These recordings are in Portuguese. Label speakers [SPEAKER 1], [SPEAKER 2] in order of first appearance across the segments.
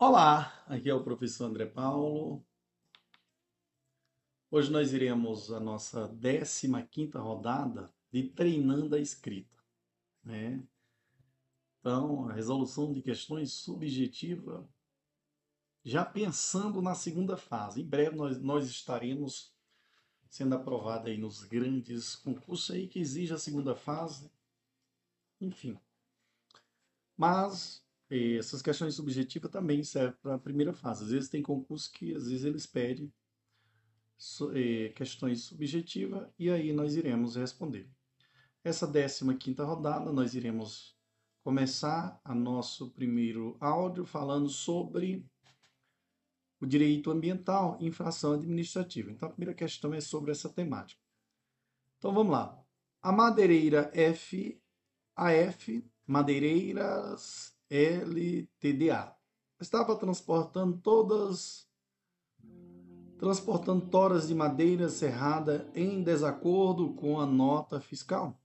[SPEAKER 1] Olá, aqui é o professor André Paulo. Hoje nós iremos a nossa 15ª rodada de treinando a escrita, né? Então, a resolução de questões subjetiva, já pensando na segunda fase. Em breve nós, nós estaremos sendo aprovados aí nos grandes concursos aí que exige a segunda fase. Enfim. Mas essas questões subjetivas também servem para a primeira fase. Às vezes tem concursos que às vezes eles pedem eh, questões subjetivas e aí nós iremos responder. Essa 15 rodada nós iremos começar a nosso primeiro áudio falando sobre o direito ambiental e infração administrativa. Então a primeira questão é sobre essa temática. Então vamos lá. A madeireira F, AF, Madeireiras LTDA, estava transportando todas transportando toras de madeira serrada em desacordo com a nota fiscal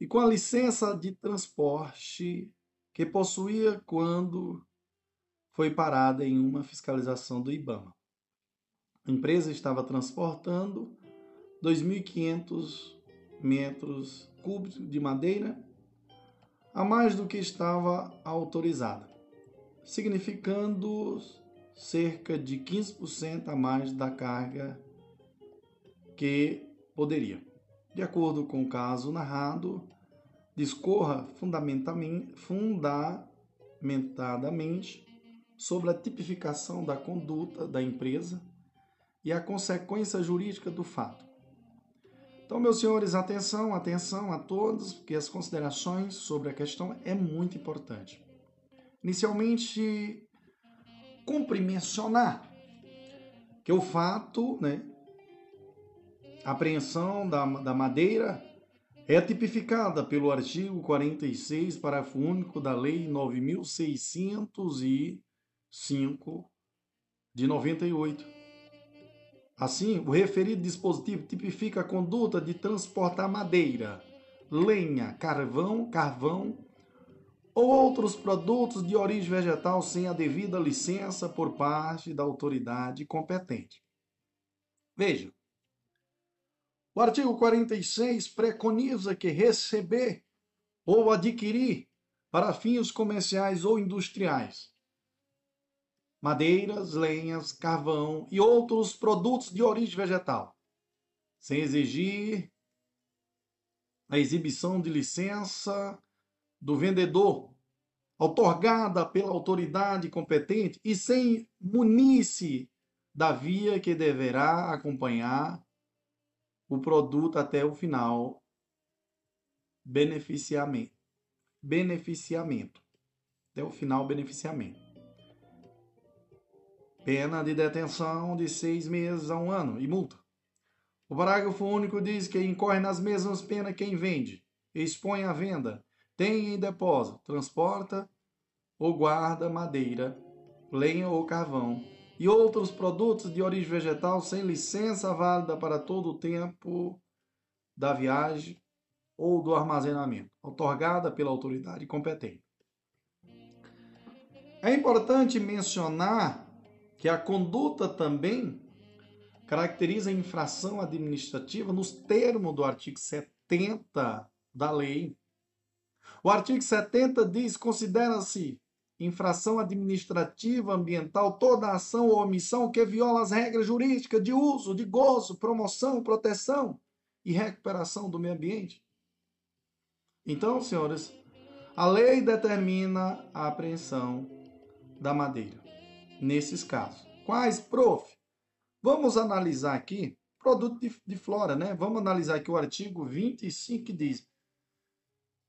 [SPEAKER 1] e com a licença de transporte que possuía quando foi parada em uma fiscalização do IBAMA. A empresa estava transportando 2.500 metros cúbicos de madeira a mais do que estava autorizada, significando cerca de 15% a mais da carga que poderia. De acordo com o caso narrado, discorra fundamentadamente sobre a tipificação da conduta da empresa e a consequência jurídica do fato. Então, meus senhores, atenção, atenção a todos, porque as considerações sobre a questão é muito importante. Inicialmente, cumpre mencionar que o fato, né, a apreensão da, da madeira é tipificada pelo artigo 46, parágrafo único da Lei 9.605 de 98. Assim, o referido dispositivo tipifica a conduta de transportar madeira, lenha, carvão, carvão ou outros produtos de origem vegetal sem a devida licença por parte da autoridade competente. Veja, o artigo 46 preconiza que receber ou adquirir para fins comerciais ou industriais madeiras, lenhas, carvão e outros produtos de origem vegetal, sem exigir a exibição de licença do vendedor, otorgada pela autoridade competente e sem munir-se da via que deverá acompanhar o produto até o final. Beneficiamento. Beneficiamento. Até o final beneficiamento pena de detenção de seis meses a um ano e multa o parágrafo único diz que incorre nas mesmas penas quem vende expõe à venda tem em depósito, transporta ou guarda madeira, lenha ou carvão e outros produtos de origem vegetal sem licença válida para todo o tempo da viagem ou do armazenamento, otorgada pela autoridade competente. É importante mencionar que a conduta também caracteriza infração administrativa nos termos do artigo 70 da lei o artigo 70 diz: considera-se infração administrativa ambiental toda ação ou omissão que viola as regras jurídicas de uso, de gozo, promoção, proteção e recuperação do meio ambiente. Então, senhores, a lei determina a apreensão da madeira nesses casos. Quais, prof? Vamos analisar aqui produto de, de flora, né? Vamos analisar aqui o artigo 25 que diz: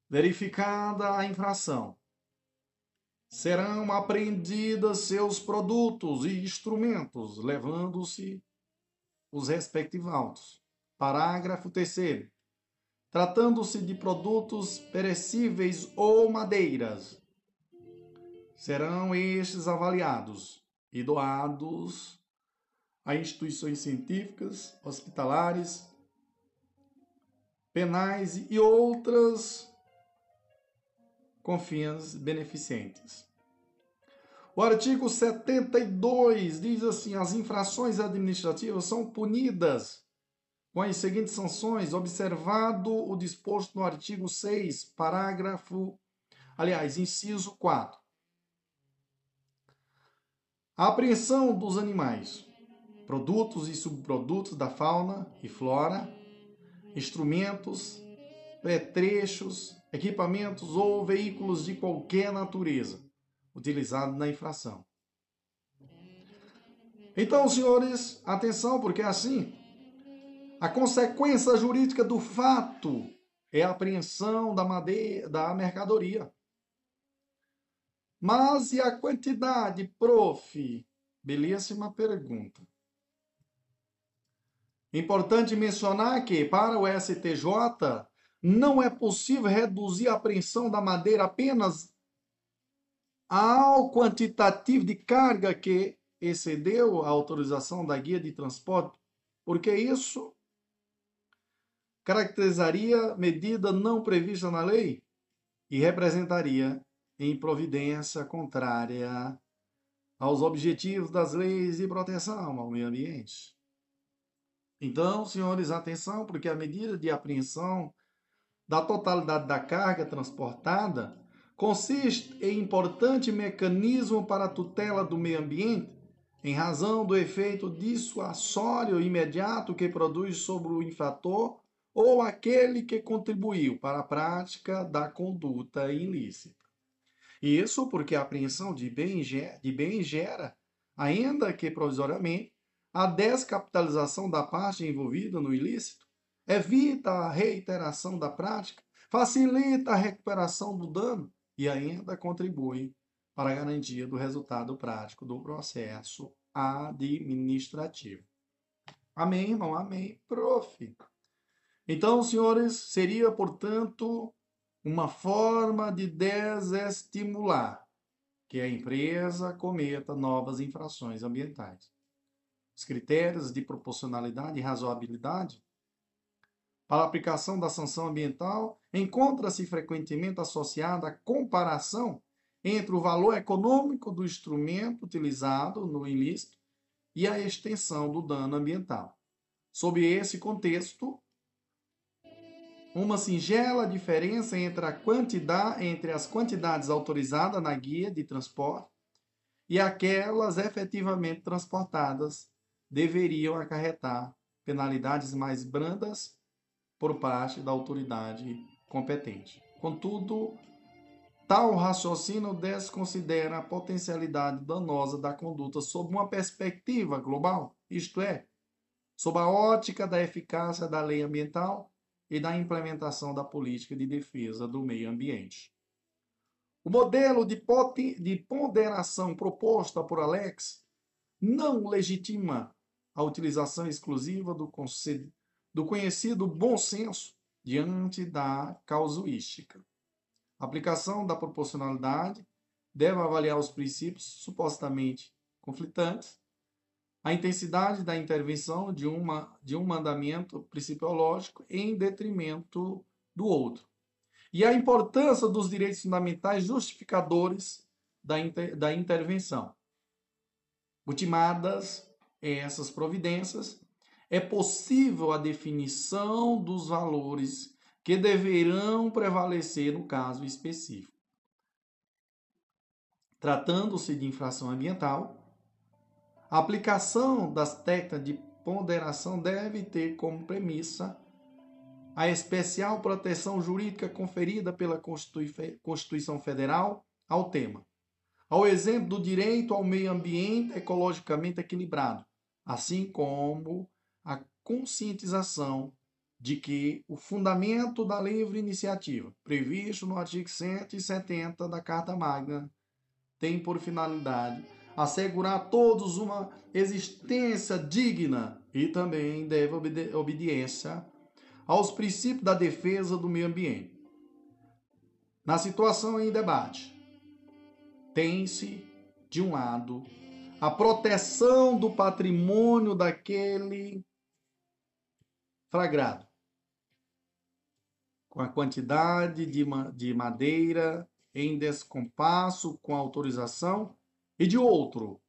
[SPEAKER 1] Verificada a infração, serão apreendidos seus produtos e instrumentos, levando-se os respectivos autos. Parágrafo 3 Tratando-se de produtos perecíveis ou madeiras, serão estes avaliados e doados a instituições científicas, hospitalares, penais e outras com fins beneficentes. O artigo 72 diz assim: as infrações administrativas são punidas com as seguintes sanções, observado o disposto no artigo 6, parágrafo, aliás, inciso 4. A apreensão dos animais, produtos e subprodutos da fauna e flora, instrumentos, petrechos, equipamentos ou veículos de qualquer natureza utilizados na infração. Então, senhores, atenção, porque assim, a consequência jurídica do fato é a apreensão da madeira, da mercadoria. Mas e a quantidade, prof? Belíssima pergunta. Importante mencionar que, para o STJ, não é possível reduzir a apreensão da madeira apenas ao quantitativo de carga que excedeu a autorização da guia de transporte, porque isso caracterizaria medida não prevista na lei e representaria em providência contrária aos objetivos das leis de proteção ao meio ambiente. Então, senhores, atenção, porque a medida de apreensão da totalidade da carga transportada consiste em importante mecanismo para a tutela do meio ambiente, em razão do efeito dissuasório imediato que produz sobre o infrator ou aquele que contribuiu para a prática da conduta ilícita. Isso porque a apreensão de bem, de bem gera, ainda que provisoriamente, a descapitalização da parte envolvida no ilícito, evita a reiteração da prática, facilita a recuperação do dano e ainda contribui para a garantia do resultado prático do processo administrativo. Amém, irmão? Amém, prof. Então, senhores, seria, portanto, uma forma de desestimular que a empresa cometa novas infrações ambientais. Os critérios de proporcionalidade e razoabilidade para a aplicação da sanção ambiental encontra-se frequentemente associada à comparação entre o valor econômico do instrumento utilizado no ilícito e a extensão do dano ambiental. Sob esse contexto, uma singela diferença entre, a quantidade, entre as quantidades autorizadas na guia de transporte e aquelas efetivamente transportadas deveriam acarretar penalidades mais brandas por parte da autoridade competente. Contudo, tal raciocínio desconsidera a potencialidade danosa da conduta sob uma perspectiva global, isto é, sob a ótica da eficácia da lei ambiental e da implementação da política de defesa do meio ambiente. O modelo de, de ponderação proposta por Alex não legitima a utilização exclusiva do, do conhecido bom senso diante da causuística. A aplicação da proporcionalidade deve avaliar os princípios supostamente conflitantes a intensidade da intervenção de, uma, de um mandamento principiológico em detrimento do outro. E a importância dos direitos fundamentais justificadores da, inter, da intervenção. Ultimadas essas providências, é possível a definição dos valores que deverão prevalecer no caso específico. Tratando-se de infração ambiental, a aplicação das técnicas de ponderação deve ter como premissa a especial proteção jurídica conferida pela Constituição Federal ao tema, ao exemplo do direito ao meio ambiente ecologicamente equilibrado, assim como a conscientização de que o fundamento da livre iniciativa, previsto no artigo 170 da Carta Magna, tem por finalidade assegurar a todos uma existência digna e também deve obede obediência aos princípios da defesa do meio ambiente. Na situação em debate, tem-se, de um lado, a proteção do patrimônio daquele flagrado, com a quantidade de, de madeira em descompasso com a autorização E de outro,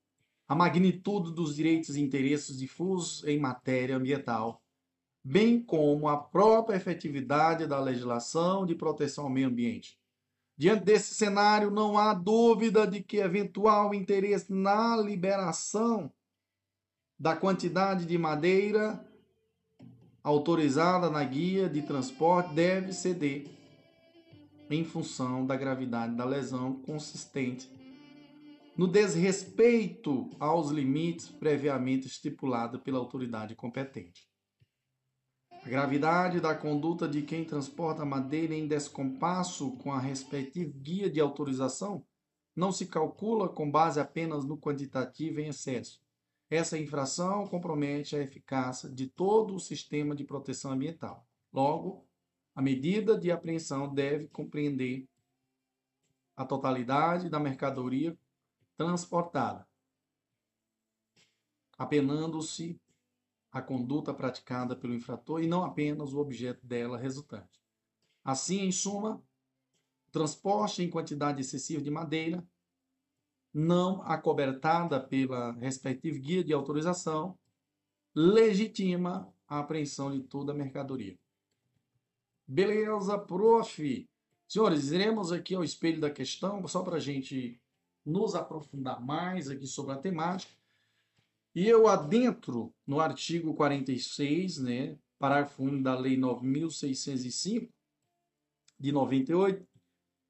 [SPEAKER 1] a magnitude dos direitos e interesses difusos em matéria ambiental, bem como a própria efetividade da legislação de proteção ao meio ambiente. Diante desse cenário, não há dúvida de que eventual interesse na liberação da quantidade de madeira autorizada na guia de transporte deve ceder em função da gravidade da lesão consistente no desrespeito aos limites previamente estipulados pela autoridade competente. A gravidade da conduta de quem transporta madeira em descompasso com a respectiva guia de autorização não se calcula com base apenas no quantitativo em excesso. Essa infração compromete a eficácia de todo o sistema de proteção ambiental. Logo, a medida de apreensão deve compreender a totalidade da mercadoria transportada, apenando-se a conduta praticada pelo infrator e não apenas o objeto dela resultante. Assim, em suma, transporte em quantidade excessiva de madeira, não acobertada pela respectiva guia de autorização, legitima a apreensão de toda a mercadoria. Beleza, prof. Senhores, iremos aqui ao espelho da questão, só para a gente nos aprofundar mais aqui sobre a temática. E eu adentro no artigo 46, né, parágrafo 1 da Lei 9.605, de 98,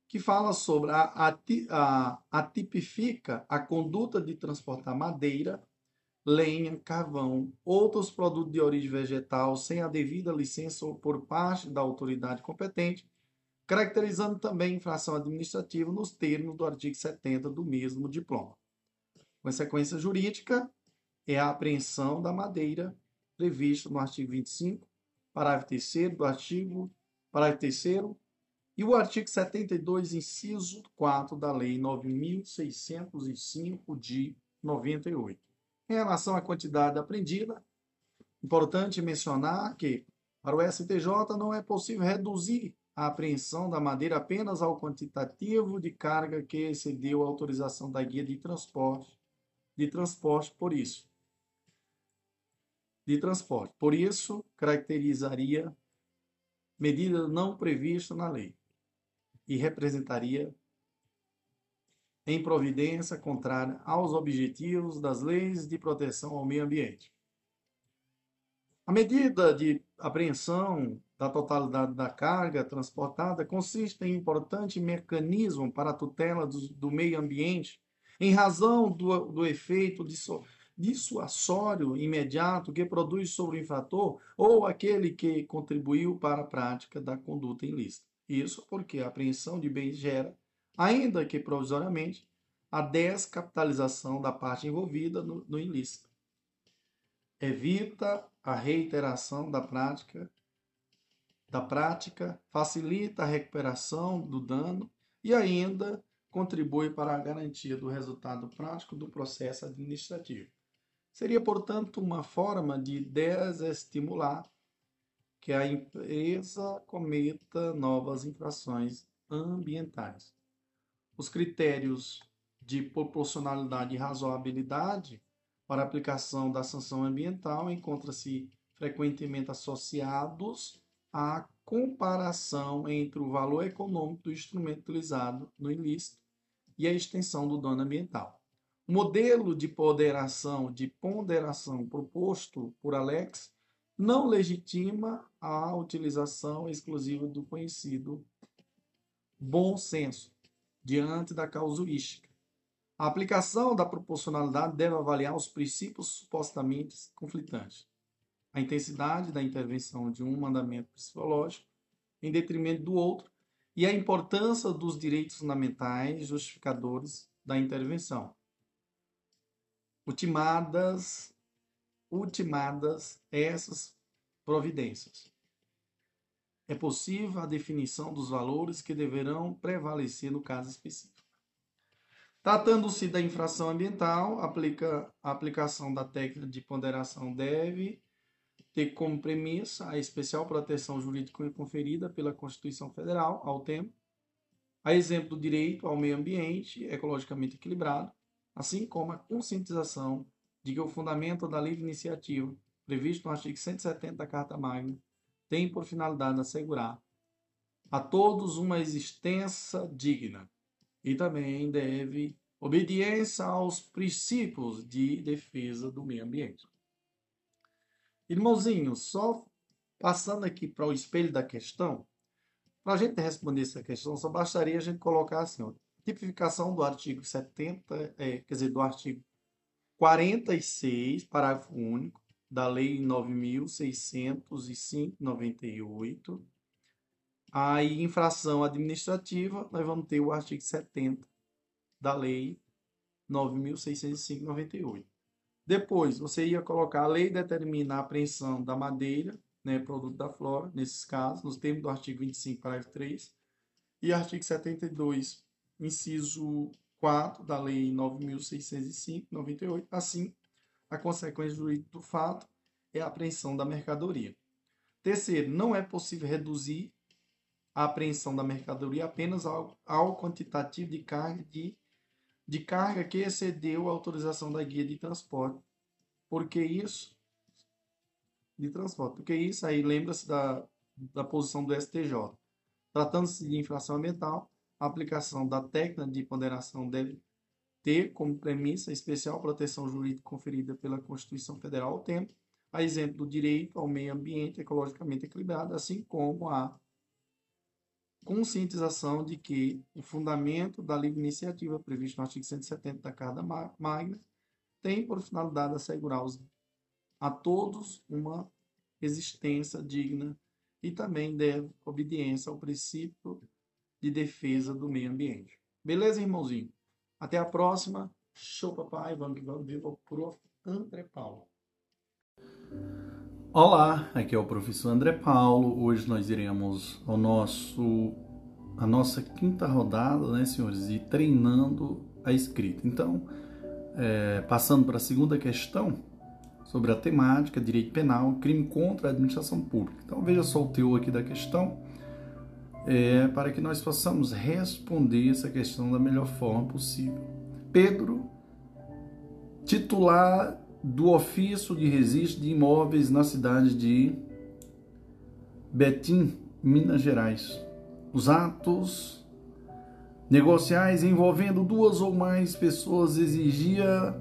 [SPEAKER 1] que fala sobre a, a, a, a tipifica a conduta de transportar madeira, lenha, carvão, outros produtos de origem vegetal sem a devida licença ou por parte da autoridade competente, caracterizando também infração administrativa nos termos do artigo 70 do mesmo diploma. Consequência jurídica, é a apreensão da madeira prevista no artigo 25, parágrafo 3 do artigo, parágrafo 3 e o artigo 72, inciso 4 da Lei 9.605 de 98. Em relação à quantidade apreendida, importante mencionar que para o STJ não é possível reduzir a apreensão da madeira apenas ao quantitativo de carga que excedeu a autorização da guia de transporte, de transporte por isso de transporte. Por isso, caracterizaria medida não prevista na lei e representaria em providência contrária aos objetivos das leis de proteção ao meio ambiente. A medida de apreensão da totalidade da carga transportada consiste em importante mecanismo para a tutela do, do meio ambiente em razão do, do efeito de, so, dissuasório imediato que produz sobre o infrator ou aquele que contribuiu para a prática da conduta ilícita. Isso porque a apreensão de bens gera, ainda que provisoriamente, a descapitalização da parte envolvida no, no ilícito. Evita a reiteração da prática da prática, facilita a recuperação do dano e ainda contribui para a garantia do resultado prático do processo administrativo. Seria, portanto, uma forma de desestimular que a empresa cometa novas infrações ambientais. Os critérios de proporcionalidade e razoabilidade para aplicação da sanção ambiental encontram-se frequentemente associados à comparação entre o valor econômico do instrumento utilizado no ilícito e a extensão do dano ambiental. O modelo de ponderação, de ponderação proposto por Alex não legitima a utilização exclusiva do conhecido bom senso diante da causuística. A aplicação da proporcionalidade deve avaliar os princípios supostamente conflitantes. A intensidade da intervenção de um mandamento psicológico em detrimento do outro e a importância dos direitos fundamentais justificadores da intervenção ultimadas, ultimadas essas providências. É possível a definição dos valores que deverão prevalecer no caso específico. Tratando-se da infração ambiental, aplica, a aplicação da técnica de ponderação deve ter como premissa a especial proteção jurídica conferida pela Constituição Federal ao tema, a exemplo do direito ao meio ambiente ecologicamente equilibrado, assim como a conscientização de que o fundamento da livre iniciativa, previsto no artigo 170 da Carta Magna, tem por finalidade assegurar a todos uma existência digna e também deve obediência aos princípios de defesa do meio ambiente. Irmãozinho, só passando aqui para o espelho da questão, para a gente responder essa questão, só bastaria a gente colocar assim, ó, tipificação do artigo 70, é, quer dizer, do artigo 46, parágrafo único, da Lei 9.605-98. Aí, infração administrativa, nós vamos ter o artigo 70 da Lei 9.605-98. Depois, você ia colocar a lei determina a apreensão da madeira, né, produto da flora, nesses casos, nos termos do artigo 25, parágrafo 3, e artigo 72, inciso 4 da Lei 9.605-98. Assim, a consequência jurídica do fato é a apreensão da mercadoria. Terceiro, não é possível reduzir a apreensão da mercadoria apenas ao, ao quantitativo de carga de, de carga que excedeu a autorização da guia de transporte. Por que isso? De transporte. Porque isso aí lembra-se da, da posição do STJ. Tratando-se de infração ambiental, a aplicação da técnica de ponderação deve ter como premissa especial proteção jurídica conferida pela Constituição Federal ao tempo, a exemplo do direito ao meio ambiente ecologicamente equilibrado, assim como a conscientização de que o fundamento da livre iniciativa previsto no artigo 170 da Carta Magna tem por finalidade assegurar a todos uma existência digna e também deve obediência ao princípio de defesa do meio ambiente. Beleza, irmãozinho? Até a próxima. Show, papai. Vamos que vamos. Viva o prof. André Paulo.
[SPEAKER 2] Olá, aqui é o professor André Paulo. Hoje nós iremos ao nosso a nossa quinta rodada, né, senhores, de treinando a escrita. Então, é, passando para a segunda questão sobre a temática direito penal, crime contra a administração pública. Então, veja só o teor aqui da questão é, para que nós possamos responder essa questão da melhor forma possível. Pedro, titular do ofício de registro de imóveis na cidade de Betim, Minas Gerais. Os atos negociais envolvendo duas ou mais pessoas exigia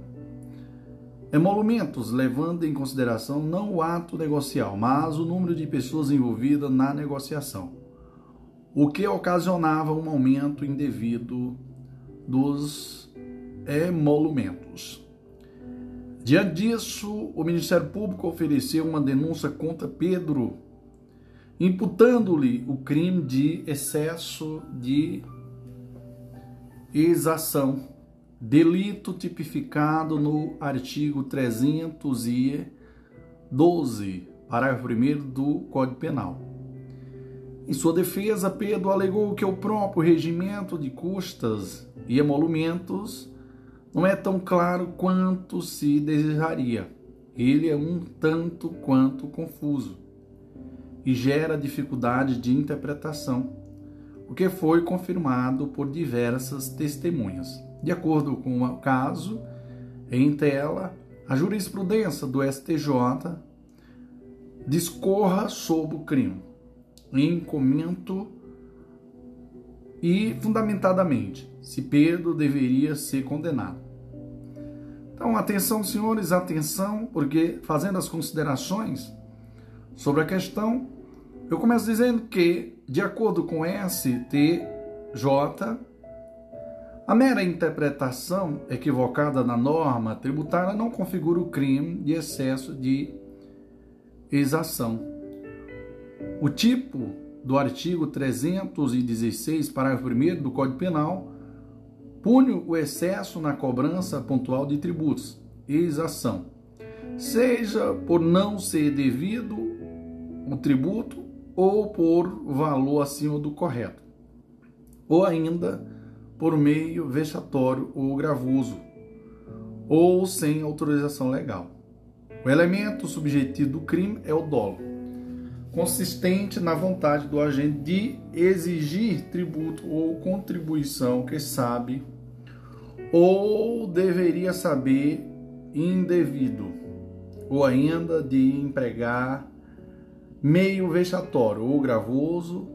[SPEAKER 2] emolumentos, levando em consideração não o ato negocial, mas o número de pessoas envolvidas na negociação o que ocasionava um aumento indevido dos emolumentos. Diante disso, o Ministério Público ofereceu uma denúncia contra Pedro, imputando-lhe o crime de excesso de exação, delito tipificado no artigo 312, parágrafo 1 do Código Penal. Em sua defesa, Pedro alegou que o próprio regimento de custas e emolumentos não é tão claro quanto se desejaria. Ele é um tanto quanto confuso e gera dificuldade de interpretação, o que foi confirmado por diversas testemunhas. De acordo com o caso, em tela, a jurisprudência do STJ discorra sobre o crime em comento e fundamentadamente se Pedro deveria ser condenado. Então, atenção, senhores, atenção, porque fazendo as considerações sobre a questão, eu começo dizendo que, de acordo com STJ, a mera interpretação equivocada da norma tributária não configura o crime de excesso de exação. O tipo do artigo 316, parágrafo 1 do Código Penal, pune o excesso na cobrança pontual de tributos, exação, seja por não ser devido o tributo ou por valor acima do correto, ou ainda por meio vexatório ou gravoso, ou sem autorização legal. O elemento subjetivo do crime é o dolo consistente na vontade do agente de exigir tributo ou contribuição que sabe ou deveria saber indevido, ou ainda de empregar meio vexatório ou gravoso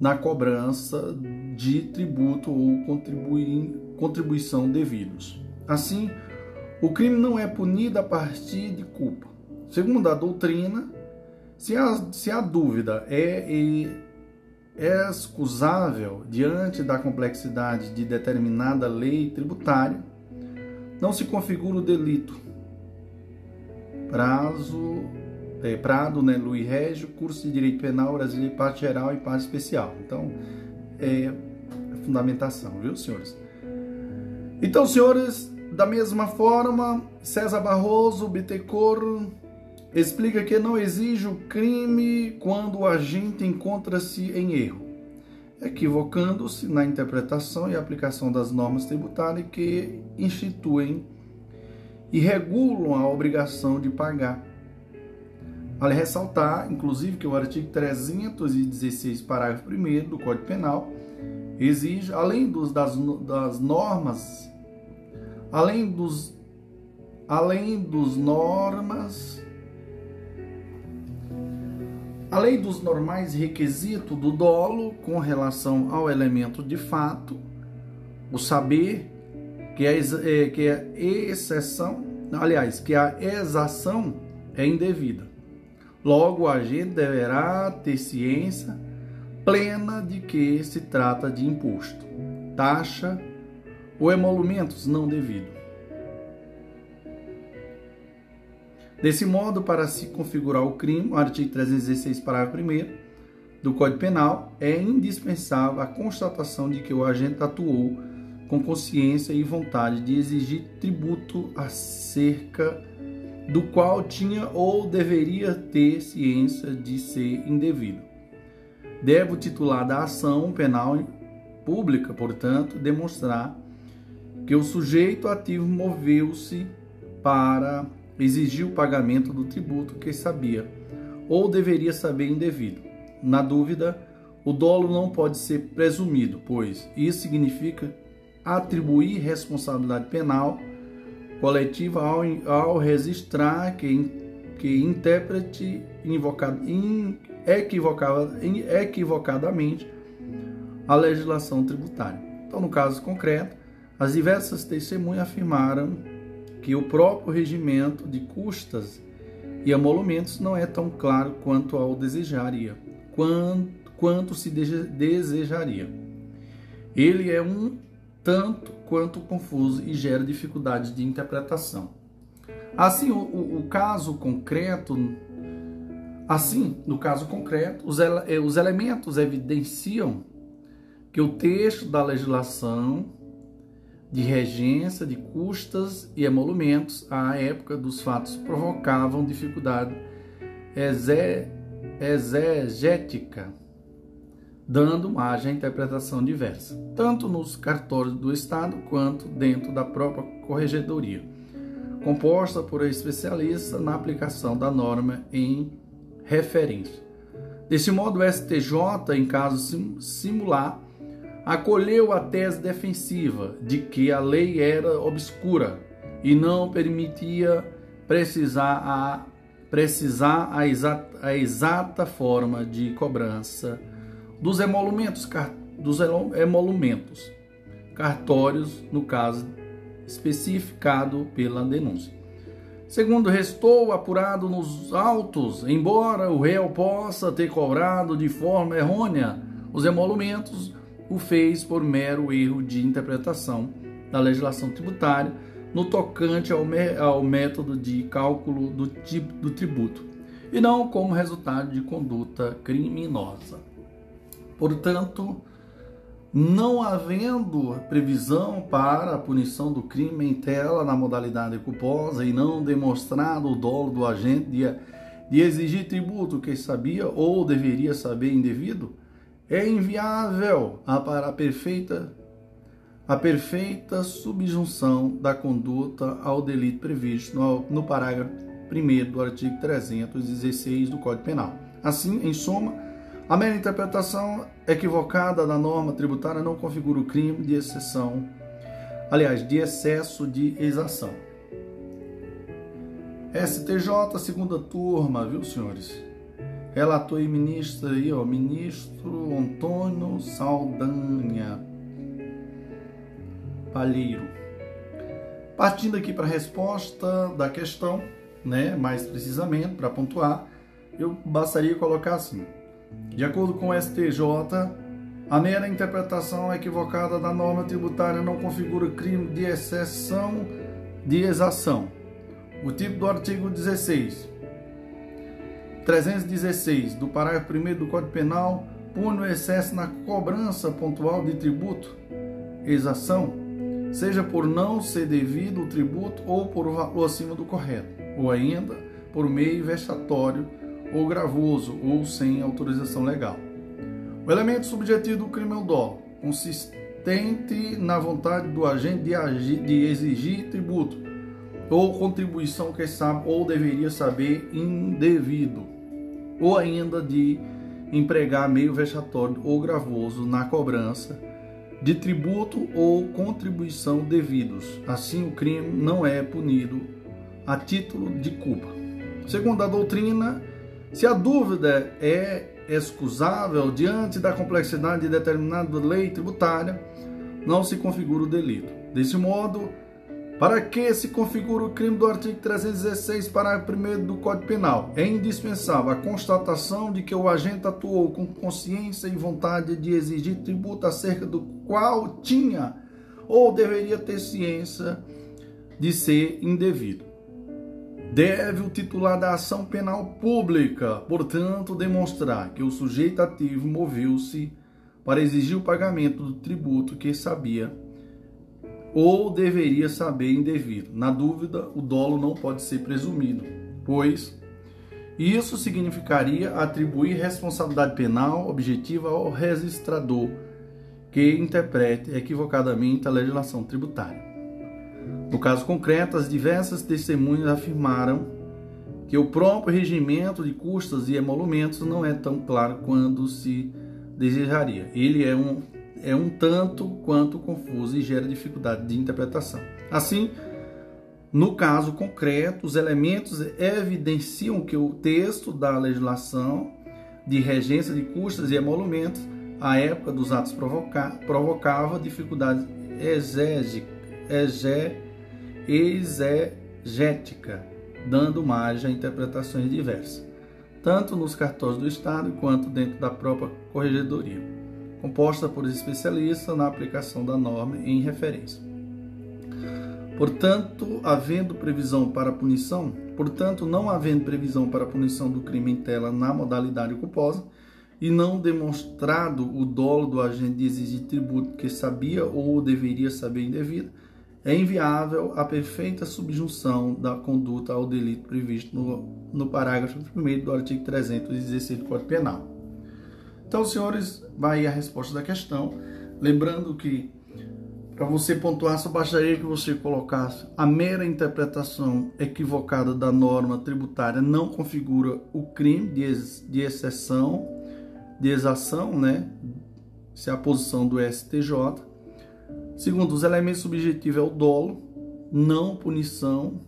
[SPEAKER 2] na cobrança de tributo ou contribuição devidos. Assim, o crime não é punido a partir de culpa. Segundo a doutrina, se a, se a dúvida é, é excusável diante da complexidade de determinada lei tributária, não se configura o delito. Prazo, é, Prado, né, Luiz Régio, curso de Direito Penal Brasileiro, parte geral e parte especial. Então, é fundamentação, viu, senhores? Então, senhores, da mesma forma, César Barroso, Bittencourt, explica que não exige o crime quando o agente encontra-se em erro, equivocando-se na interpretação e aplicação das normas tributárias que instituem e regulam a obrigação de pagar. Vale ressaltar, inclusive, que o artigo 316, parágrafo 1 do Código Penal exige, além dos, das, das normas, além dos, além dos normas, além dos normais requisitos do dolo com relação ao elemento de fato, o saber que a, é, que a exceção, aliás, que a exação é indevida. Logo, o agente deverá ter ciência plena de que se trata de imposto, taxa ou emolumentos não devido. Desse modo, para se configurar o crime, o artigo 316, parágrafo 1 do Código Penal, é indispensável a constatação de que o agente atuou com consciência e vontade de exigir tributo acerca do qual tinha ou deveria ter ciência de ser indevido. Deve o titular da ação penal pública, portanto, demonstrar que o sujeito ativo moveu-se para exigir o pagamento do tributo que sabia ou deveria saber indevido. Na dúvida, o dolo não pode ser presumido, pois isso significa atribuir responsabilidade penal coletiva ao, ao registrar que, que intérprete invocado, in, equivocadamente a legislação tributária. Então, no caso concreto, as diversas testemunhas afirmaram que o próprio regimento de custas e emolumentos não é tão claro quanto ao desejaria, quanto, quanto se desejaria. Ele é um tanto quanto confuso e gera dificuldades de interpretação. Assim, o, o, caso concreto Assim, no caso concreto, os, ele os elementos evidenciam que o texto da legislação de regência de custas e emolumentos à época dos fatos provocavam dificuldade exegética, dando margem à interpretação diversa, tanto nos cartórios do Estado quanto dentro da própria corregedoria, composta por especialistas na aplicação da norma em referência. Desse modo, o STJ, em caso simular, acolheu a tese defensiva de que a lei era obscura e não permitia precisar a, precisar a, exata, a exata forma de cobrança dos emolumentos, dos emolumentos cartórios, no caso especificado pela denúncia. Segundo restou apurado nos autos, embora o réu possa ter cobrado de forma errônea os emolumentos, o fez por mero erro de interpretação da legislação tributária no tocante ao, ao método de cálculo do, do tributo, e não como resultado de conduta criminosa. Portanto, não havendo previsão para a punição do crime em tela na modalidade culposa e não demonstrado o dolo do agente de, de exigir tributo que sabia ou deveria saber indevido, é inviável a para a perfeita a perfeita subjunção da conduta ao delito previsto no, no parágrafo 1 do artigo 316 do Código Penal. Assim, em suma, a mera interpretação equivocada da norma tributária não configura o crime de exceção aliás, de excesso de exação. STJ, segunda turma, viu, senhores? Relator e ministro aí, ó, ministro Antônio Saldanha Palheiro. Partindo aqui para a resposta da questão, né, mais precisamente, para pontuar, eu bastaria colocar assim: de acordo com o STJ, a mera interpretação equivocada da norma tributária não configura crime de exceção de exação. O tipo do artigo 16, 316 do parágrafo 1 do Código Penal pune o excesso na cobrança pontual de tributo, exação, seja por não ser devido o tributo ou por valor acima do correto, ou ainda por meio vexatório ou gravoso ou sem autorização legal. O elemento subjetivo do crime é o dolo, consistente na vontade do agente de, agir, de exigir tributo ou contribuição que sabe ou deveria saber indevido, ou ainda de empregar meio vexatório ou gravoso na cobrança de tributo ou contribuição devidos. Assim, o crime não é punido a título de culpa. Segundo a doutrina, se a dúvida é excusável diante da complexidade de determinada lei tributária, não se configura o delito. Desse modo, para que se configure o crime do artigo 316, parágrafo 1 do Código Penal, é indispensável a constatação de que o agente atuou com consciência e vontade de exigir tributo acerca do qual tinha ou deveria ter ciência de ser indevido. Deve o titular da ação penal pública, portanto, demonstrar que o sujeito ativo moveu-se para exigir o pagamento do tributo que sabia ou deveria saber indevido. Na dúvida, o dolo não pode ser presumido, pois isso significaria atribuir responsabilidade penal objetiva ao registrador que interprete equivocadamente a legislação tributária. No caso concreto, as diversas testemunhas afirmaram que o próprio regimento de custas e emolumentos não é tão claro quanto se desejaria. Ele é um, é um tanto quanto confuso e gera dificuldade de interpretação. Assim, no caso concreto, os elementos evidenciam que o texto da legislação de regência de custas e emolumentos, à época dos atos provoca, provocava dificuldades exégicas exegética, dando margem a interpretações diversas, tanto nos cartórios do Estado quanto dentro da própria corregedoria, composta por especialistas na aplicação da norma em referência. Portanto, havendo previsão para punição, portanto, não havendo previsão para punição do crime em tela na modalidade culposa, e não demonstrado o dolo do agente de exigir tributo que sabia ou deveria saber indevido, é inviável a perfeita subjunção da conduta ao delito previsto no, no parágrafo 1 do artigo 316 do Código Penal. Então, senhores, vai a resposta da questão. Lembrando que para você pontuar, só bastaria que você colocasse a mera interpretação equivocada da norma tributária não configura o crime de, ex, de exceção, de exação, né? Se é a posição do STJ Segundo, os elementos subjetivos é o dolo, não punição,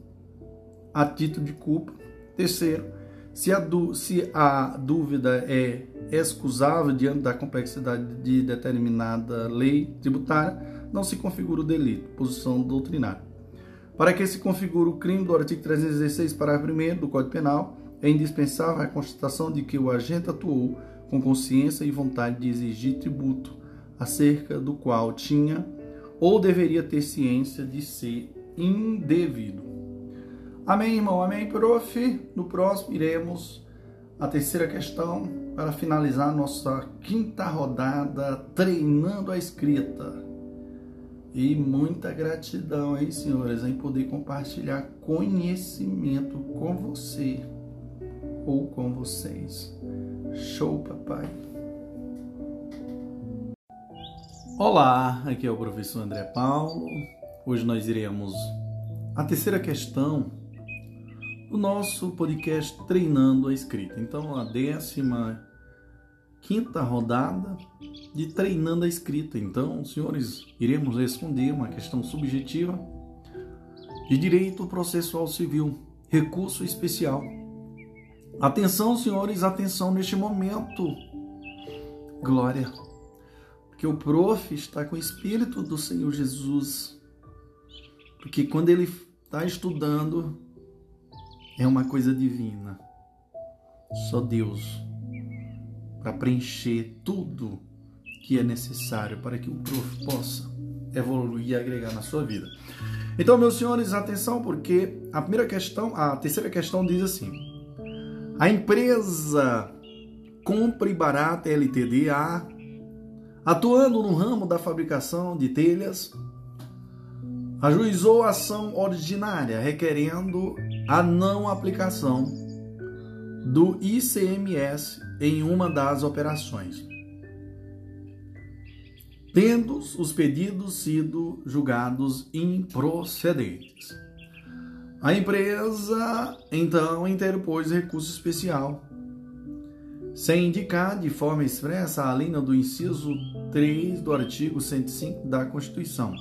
[SPEAKER 2] a título de culpa. Terceiro, se a, se a dúvida é excusável diante da complexidade de determinada lei tributária, não se configura o delito, posição doutrinária. Para que se configure o crime do artigo 316, parágrafo 1 do Código Penal, é indispensável a constatação de que o agente atuou com consciência e vontade de exigir tributo, acerca do qual tinha ou deveria ter ciência de ser indevido. Amém, irmão? Amém, prof? No próximo iremos a terceira questão para finalizar nossa quinta rodada treinando a escrita. E muita gratidão, hein, senhores, em poder compartilhar conhecimento com você ou com vocês. Show, papai! Olá, aqui é o professor André Paulo. Hoje nós iremos a terceira questão do nosso podcast Treinando a Escrita. Então, a décima quinta rodada de treinando a escrita. Então, senhores, iremos responder uma questão subjetiva de direito processual civil, recurso especial. Atenção, senhores, atenção neste momento. Glória. Porque o prof está com o espírito do Senhor Jesus. Porque quando ele está estudando, é uma coisa divina. Só Deus para preencher tudo que é necessário para que o prof possa evoluir e agregar na sua vida. Então, meus senhores, atenção, porque a primeira questão, a terceira questão diz assim: a empresa Compre Barata LTDA, atuando no ramo da fabricação de telhas, ajuizou ação ordinária requerendo a não aplicação do ICMS em uma das operações, tendo os pedidos sido julgados improcedentes. A empresa então interpôs recurso especial, sem indicar de forma expressa a linha do inciso 3 do artigo 105 da Constituição.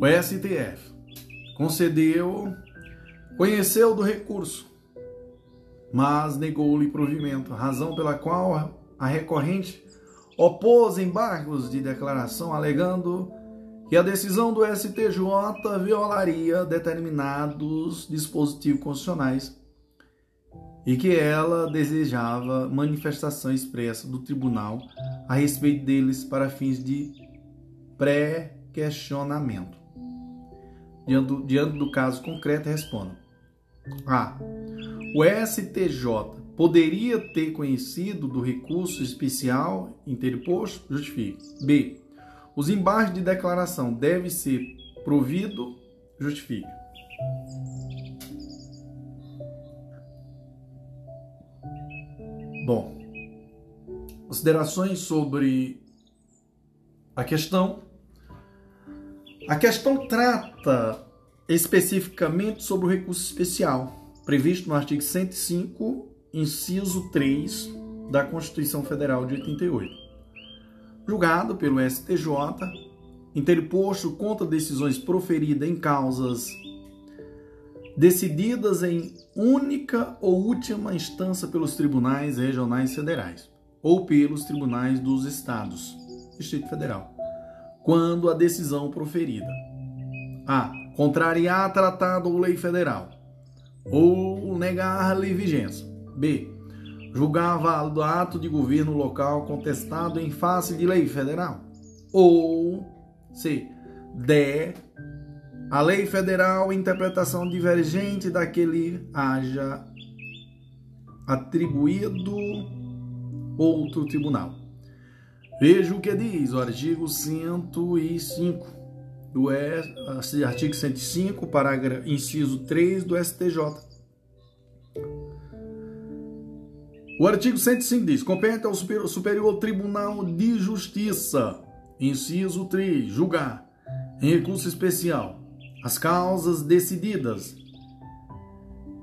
[SPEAKER 2] O STF concedeu, conheceu do recurso, mas negou-lhe provimento, razão pela qual a recorrente opôs embargos de declaração, alegando que a decisão do STJ violaria determinados dispositivos constitucionais e que ela desejava manifestação expressa do tribunal a respeito deles para fins de pré-questionamento. Diante, diante do caso concreto, responda. A. O STJ poderia ter conhecido do recurso especial interposto? Justifique. B. Os embargos de declaração devem ser provido? Justifique. Bom, considerações sobre a questão. A questão trata especificamente sobre o recurso especial previsto no artigo 105, inciso 3 da Constituição Federal de 88. Julgado pelo STJ, interposto contra decisões proferidas em causas decididas em única ou última instância pelos tribunais regionais federais ou pelos tribunais dos estados, Distrito Federal, quando a decisão proferida a contrariar tratado ou lei federal ou negar-lhe vigência. B. Julgar válido ato de governo local contestado em face de lei federal. Ou C. D. A lei federal interpretação divergente daquele haja atribuído outro tribunal. Veja o que diz o artigo 105 do e, artigo 105, parágrafo inciso 3 do STJ. O artigo 105 diz: compete ao Superior, Superior Tribunal de Justiça, inciso 3, julgar em recurso especial as causas decididas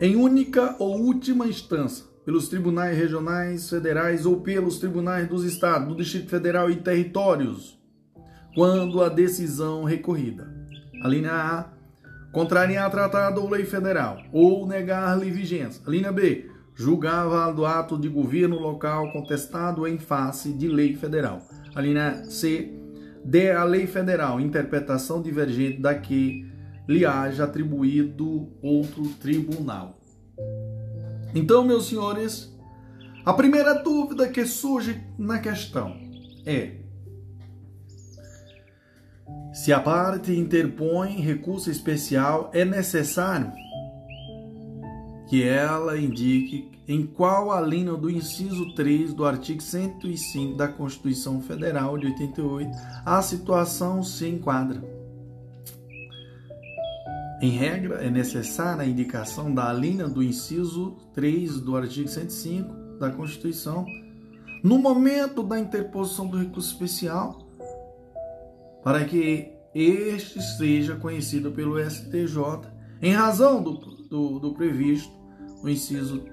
[SPEAKER 2] em única ou última instância pelos tribunais regionais, federais ou pelos tribunais dos estados, do Distrito Federal e territórios quando a decisão recorrida. A linha A, contrariar tratado ou lei federal, ou negar-lhe vigência. A linha B, julgar válido ato de governo local contestado em face de lei federal. A linha C, dê à lei federal interpretação divergente da que lhe haja atribuído outro tribunal. Então, meus senhores, a primeira dúvida que surge na questão é se a parte interpõe recurso especial, é necessário que ela indique em qual a linha do inciso 3 do artigo 105 da Constituição Federal de 88 a situação se enquadra. Em regra, é necessária a indicação da linha do inciso 3 do artigo 105 da Constituição no momento da interposição do recurso especial para que este seja conhecido pelo STJ em razão do, do, do previsto no inciso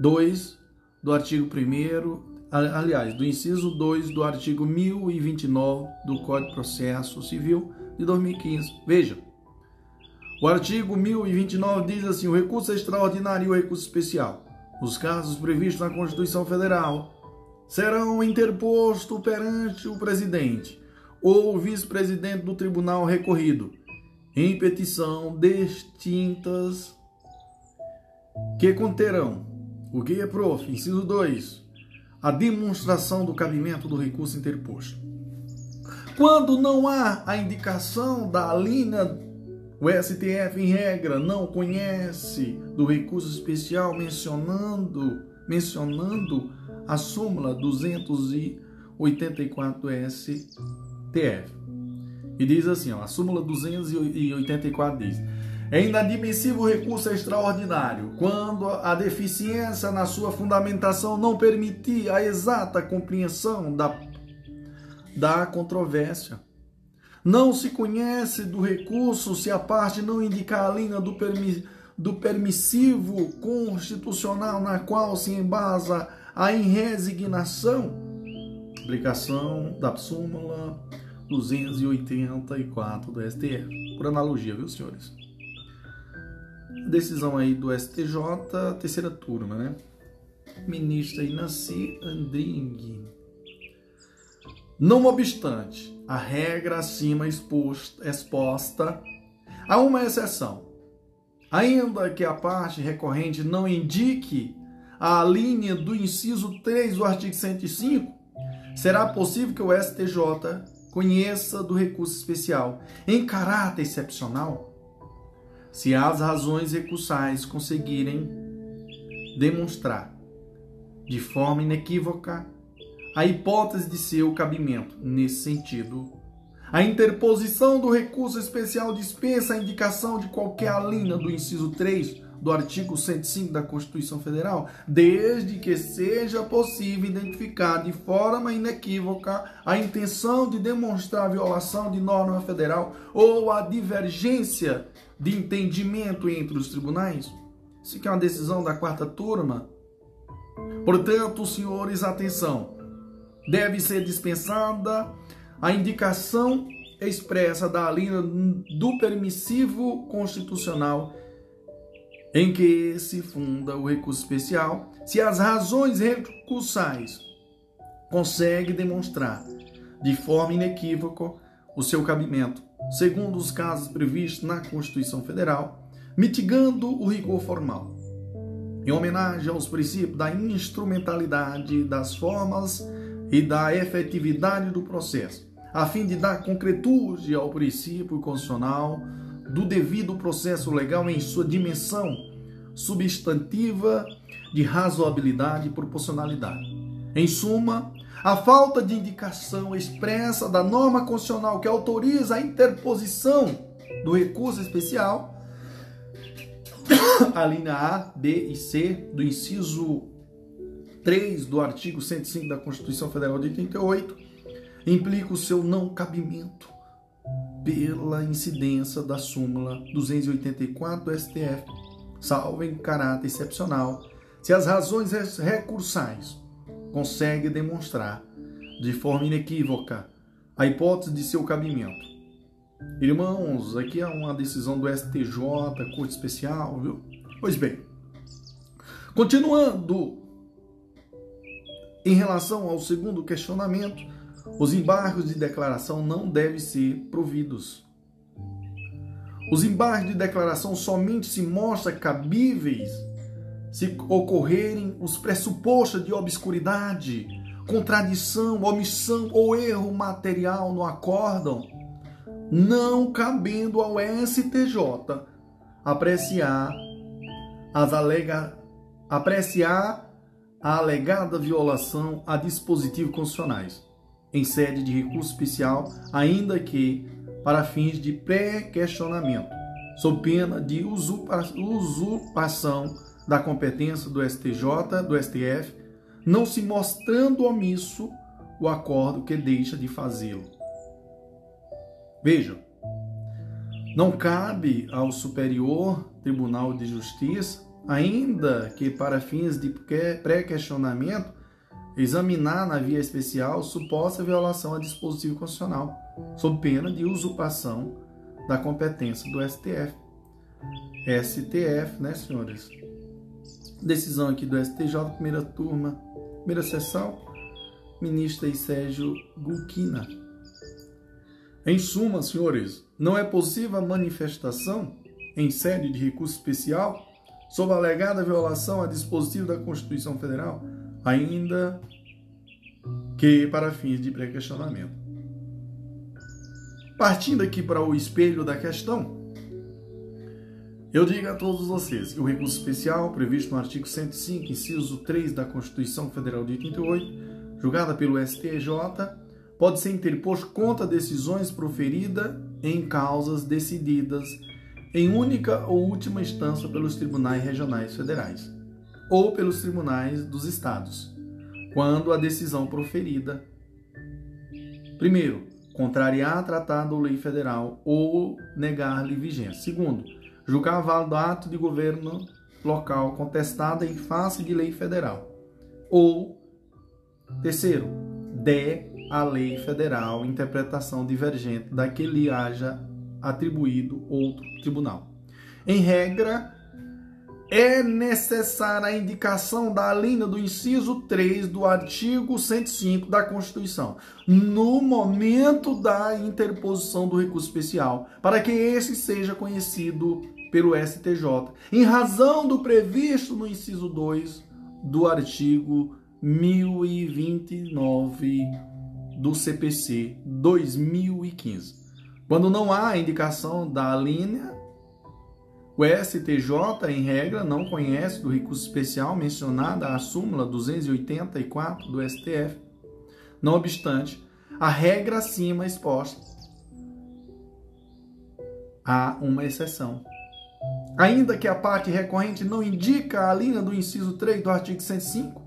[SPEAKER 2] 2 do artigo 1 aliás, do inciso 2 do artigo 1029 do Código de Processo Civil de 2015. Veja, o artigo 1029 diz assim: o recurso extraordinário e o recurso especial, nos casos previstos na Constituição Federal, serão interpostos perante o presidente ou vice-presidente do tribunal recorrido em petição distintas que conterão o que é prof, inciso 2, a demonstração do cabimento do recurso interposto. Quando não há a indicação da linha o STF, em regra, não conhece do recurso especial mencionando, mencionando a súmula 284 do STF. E diz assim, ó, a súmula 284 diz: é inadmissível recurso extraordinário quando a deficiência na sua fundamentação não permitir a exata compreensão da, da controvérsia não se conhece do recurso se a parte não indicar a linha do, permi do permissivo constitucional na qual se embasa a resignação. Aplicação da súmula 284 do STF. Por analogia, viu, senhores? Decisão aí do STJ, terceira turma, né? Ministra Inaci Andring. Não obstante, a regra acima exposta, exposta uma exceção. Ainda que a parte recorrente não indique a linha do inciso 3 do artigo 105, será possível que o STJ conheça do recurso especial em caráter excepcional, se as razões recursais conseguirem demonstrar de forma inequívoca a hipótese de seu cabimento. Nesse sentido, a interposição do recurso especial dispensa a indicação de qualquer alínea do inciso 3 do artigo 105 da Constituição Federal, desde que seja possível identificar de forma inequívoca a intenção de demonstrar a violação de norma federal ou a divergência de entendimento entre os tribunais. Isso é uma decisão da quarta turma. Portanto, senhores, atenção deve ser dispensada a indicação expressa da linha do permissivo constitucional em que se funda o recurso especial, se as razões recursais conseguem demonstrar de forma inequívoca o seu cabimento, segundo os casos previstos na Constituição Federal, mitigando o rigor formal. Em homenagem aos princípios da instrumentalidade das formas e da efetividade do processo, a fim de dar concretude ao princípio constitucional do devido processo legal em sua dimensão substantiva de razoabilidade e proporcionalidade. Em suma, a falta de indicação expressa da norma constitucional que autoriza a interposição do recurso especial, a linha A, B e C do inciso 3 do artigo 105 da Constituição Federal de 88 implica o seu não cabimento pela incidência da súmula 284 do STF, salvo em caráter excepcional, se as razões recursais conseguem demonstrar de forma inequívoca a hipótese de seu cabimento. Irmãos, aqui é uma decisão do STJ, Corte Especial, viu? Pois bem, continuando em relação ao segundo questionamento, os embargos de declaração não devem ser providos. Os embargos de declaração somente se mostram cabíveis se ocorrerem os pressupostos de obscuridade, contradição, omissão ou erro material no acórdão, não cabendo ao STJ apreciar as alega apreciar a alegada violação a dispositivos constitucionais, em sede de recurso especial, ainda que para fins de pré-questionamento, sob pena de usurpação da competência do STJ, do STF, não se mostrando omisso o acordo que deixa de fazê-lo. Vejam, não cabe ao Superior Tribunal de Justiça ainda que para fins de pré-questionamento, examinar na via especial suposta violação a dispositivo constitucional, sob pena de usurpação da competência do STF. STF, né, senhores? Decisão aqui do STJ, primeira turma, primeira sessão, ministra Sérgio Gulquina. Em suma, senhores, não é possível a manifestação em sede de recurso especial sob a alegada violação a dispositivo da Constituição Federal, ainda que para fins de pré-questionamento. Partindo aqui para o espelho da questão, eu digo a todos vocês que o recurso especial previsto no artigo 105, inciso 3 da Constituição Federal de 88, julgada pelo STJ, pode ser interposto contra decisões proferidas em causas decididas em única ou última instância pelos tribunais regionais federais ou pelos tribunais dos estados, quando a decisão proferida primeiro, contrariar tratado ou lei federal ou negar-lhe vigência. Segundo, julgar válido ato de governo local contestado em face de lei federal. Ou terceiro, der à lei federal interpretação divergente da que lhe haja atribuído outro tribunal. Em regra, é necessária a indicação da linha do inciso 3 do artigo 105 da Constituição, no momento da interposição do recurso especial, para que esse seja conhecido pelo STJ, em razão do previsto no inciso 2 do artigo 1029 do CPC 2015. Quando não há indicação da linha, o STJ, em regra, não conhece do recurso especial mencionada a súmula 284 do STF. Não obstante, a regra acima exposta há uma exceção. Ainda que a parte recorrente não indica a linha do inciso 3 do artigo 105,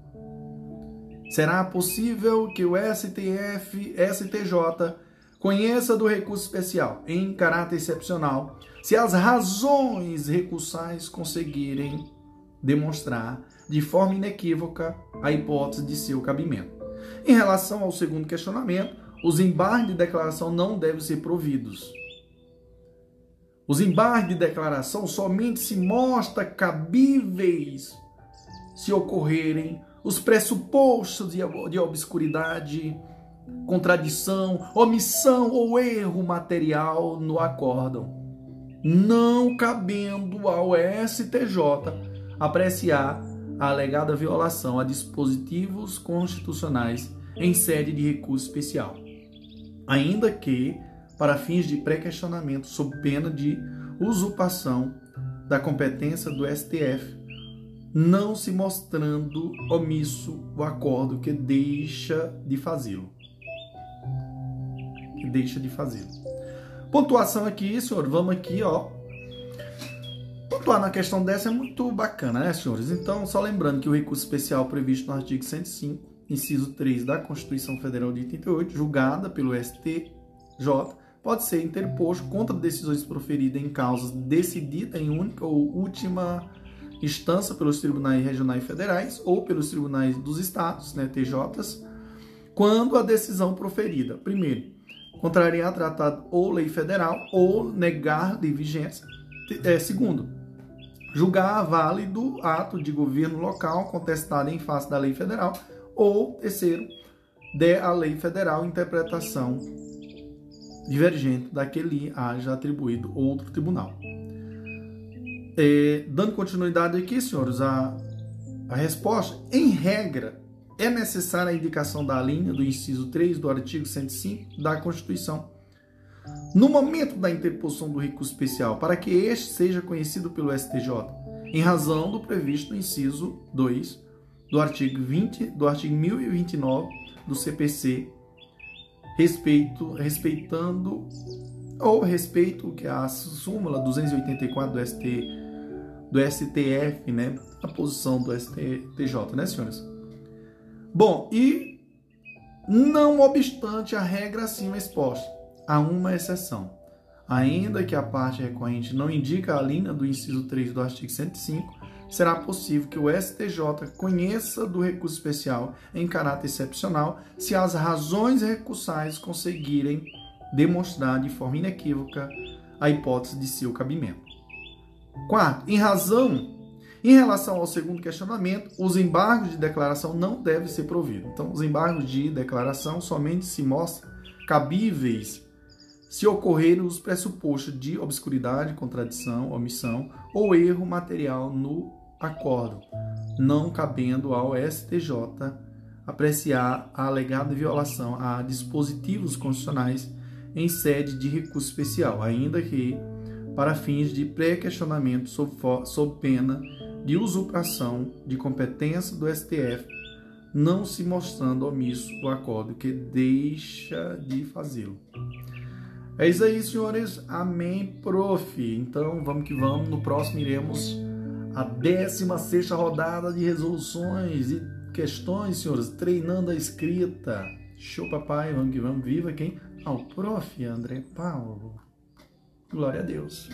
[SPEAKER 2] será possível que o STF, STJ Conheça do recurso especial, em caráter excepcional, se as razões recursais conseguirem demonstrar de forma inequívoca a hipótese de seu cabimento. Em relação ao segundo questionamento, os embargos de declaração não devem ser providos. Os embargos de declaração somente se mostram cabíveis se ocorrerem os pressupostos de obscuridade contradição, omissão ou erro material no acórdão, não cabendo ao STJ apreciar a alegada violação a dispositivos constitucionais em sede de recurso especial, ainda que para fins de pré-questionamento sob pena de usurpação da competência do STF, não se mostrando omisso o acordo que deixa de fazê-lo deixa de fazê-lo. Pontuação aqui, senhor, vamos aqui, ó. Pontuar na questão dessa é muito bacana, né, senhores? Então, só lembrando que o recurso especial previsto no artigo 105, inciso 3 da Constituição Federal de 88, julgada pelo STJ, pode ser interposto contra decisões proferidas em causas decididas em única ou última instância pelos tribunais regionais federais ou pelos tribunais dos estados, né, TJs, quando a decisão proferida, primeiro, contrariar tratado ou lei federal ou negar de vigência. É, segundo, julgar válido ato de governo local contestado em face da lei federal. Ou, terceiro, der à lei federal interpretação divergente daquele haja atribuído outro tribunal. É, dando continuidade aqui, senhores, a, a resposta, em regra, é necessária a indicação da linha do inciso 3 do artigo 105 da Constituição. No momento da interposição do recurso especial, para que este seja conhecido pelo STJ, em razão do previsto no inciso 2 do artigo 20 do artigo 1029 do CPC, respeito, respeitando ou respeito que a súmula 284 do ST do STF, né, a posição do STJ, né, senhores? Bom, e não obstante a regra acima exposta, há uma exceção. Ainda que a parte recorrente não indica a linha do inciso 3 do artigo 105, será possível que o STJ conheça do recurso especial em caráter excepcional se as razões recursais conseguirem demonstrar de forma inequívoca a hipótese de seu cabimento. Quarto, em razão, em relação ao segundo questionamento, os embargos de declaração não devem ser providos. Então, os embargos de declaração somente se mostram cabíveis se ocorrerem os pressupostos de obscuridade, contradição, omissão ou erro material no acordo, não cabendo ao STJ apreciar a alegada violação a dispositivos constitucionais em sede de recurso especial, ainda que para fins de pré-questionamento sob, sob pena de usurpação de competência do STF, não se mostrando omisso o acordo que deixa de fazê-lo. É isso aí, senhores. Amém, prof. Então, vamos que vamos. No próximo iremos a 16 rodada de resoluções e questões, senhores, treinando a escrita. Show, papai. Vamos que vamos. Viva quem? Ao prof. André Paulo. Glória a Deus.